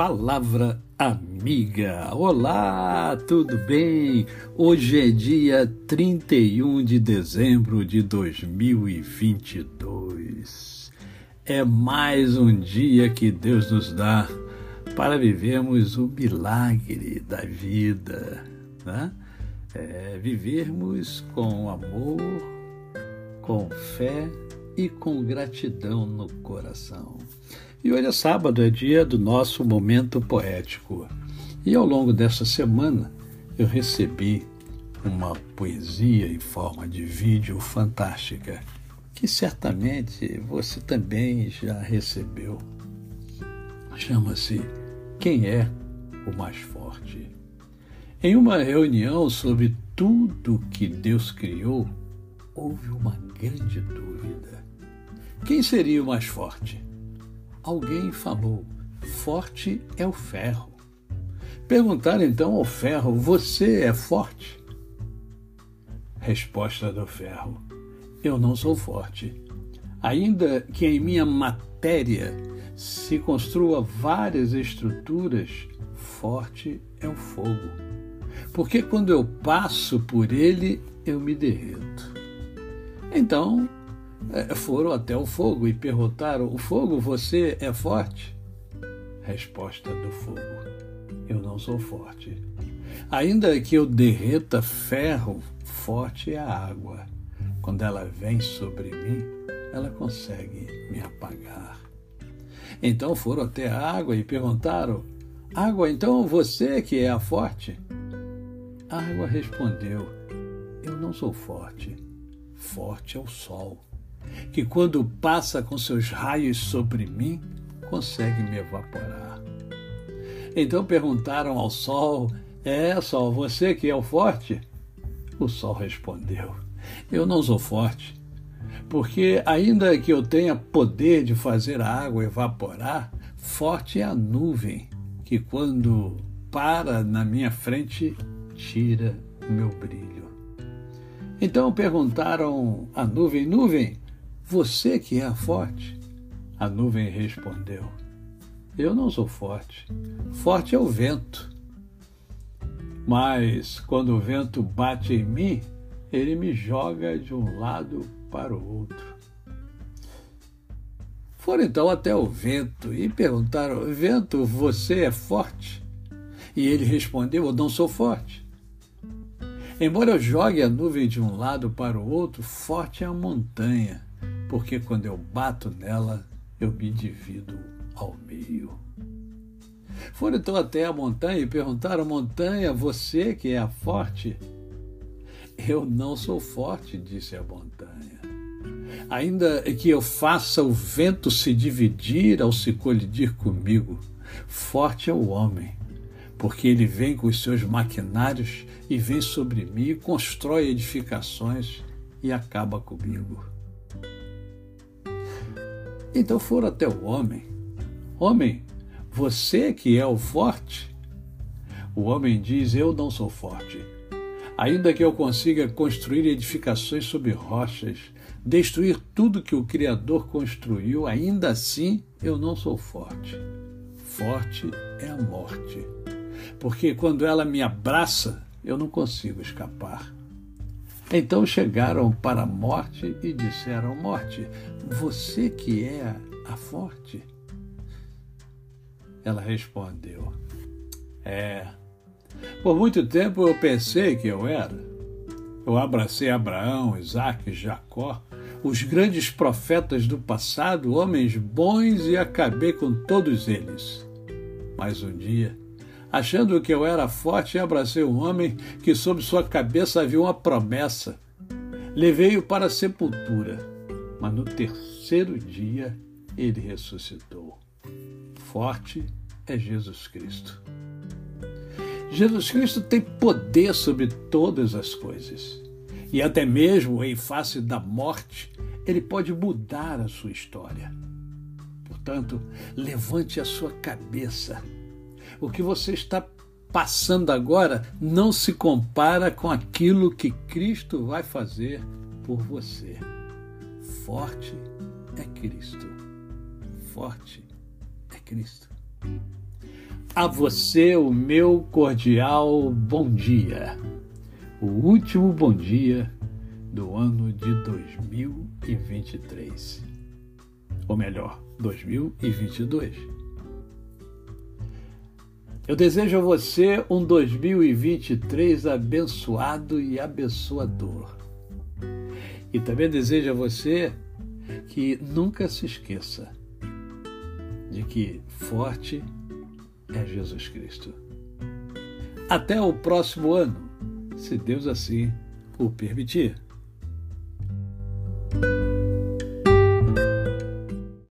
Palavra Amiga. Olá, tudo bem? Hoje é dia 31 de dezembro de 2022. É mais um dia que Deus nos dá para vivermos o milagre da vida, né? É, vivermos com amor, com fé e com gratidão no coração. E hoje é sábado, é dia do nosso momento poético. E ao longo dessa semana eu recebi uma poesia em forma de vídeo fantástica, que certamente você também já recebeu. Chama-se Quem é o Mais Forte? Em uma reunião sobre tudo que Deus criou, houve uma grande dúvida. Quem seria o mais forte? Alguém falou: forte é o ferro. Perguntaram então ao ferro: Você é forte? Resposta do ferro: Eu não sou forte. Ainda que em minha matéria se construa várias estruturas, forte é o fogo. Porque quando eu passo por ele, eu me derreto. Então foram até o fogo e perguntaram: O fogo, você é forte? Resposta do fogo: Eu não sou forte. Ainda que eu derreta ferro, forte é a água. Quando ela vem sobre mim, ela consegue me apagar. Então foram até a água e perguntaram: Água, então você que é a forte? A água respondeu: Eu não sou forte. Forte é o sol que quando passa com seus raios sobre mim, consegue me evaporar. Então perguntaram ao sol: É, sol, você que é o forte? O sol respondeu: Eu não sou forte, porque ainda que eu tenha poder de fazer a água evaporar, forte é a nuvem que quando para na minha frente tira o meu brilho. Então perguntaram à nuvem: Nuvem, você que é forte? A nuvem respondeu: Eu não sou forte. Forte é o vento. Mas quando o vento bate em mim, ele me joga de um lado para o outro. Foram então até o vento e perguntaram: Vento, você é forte? E ele respondeu: Eu não sou forte. Embora eu jogue a nuvem de um lado para o outro, forte é a montanha porque quando eu bato nela, eu me divido ao meio. Foram então até a montanha e perguntaram: Montanha, você que é a forte? Eu não sou forte, disse a montanha. Ainda que eu faça o vento se dividir ao se colidir comigo, forte é o homem, porque ele vem com os seus maquinários e vem sobre mim constrói edificações e acaba comigo. Então foram até o homem. Homem, você que é o forte? O homem diz: Eu não sou forte. Ainda que eu consiga construir edificações sobre rochas, destruir tudo que o Criador construiu, ainda assim eu não sou forte. Forte é a morte. Porque quando ela me abraça, eu não consigo escapar. Então chegaram para a morte e disseram: Morte, você que é a forte? Ela respondeu: É. Por muito tempo eu pensei que eu era. Eu abracei Abraão, Isaac, Jacó, os grandes profetas do passado, homens bons, e acabei com todos eles. Mas um dia achando que eu era forte, abracei um homem que sobre sua cabeça havia uma promessa. Levei-o para a sepultura, mas no terceiro dia ele ressuscitou. Forte é Jesus Cristo. Jesus Cristo tem poder sobre todas as coisas. E até mesmo em face da morte, ele pode mudar a sua história. Portanto, levante a sua cabeça o que você está passando agora não se compara com aquilo que Cristo vai fazer por você. Forte é Cristo. Forte é Cristo. a você o meu cordial bom dia. O último bom dia do ano de 2023. Ou melhor, 2022. Eu desejo a você um 2023 abençoado e abençoador. E também desejo a você que nunca se esqueça de que forte é Jesus Cristo. Até o próximo ano, se Deus assim o permitir.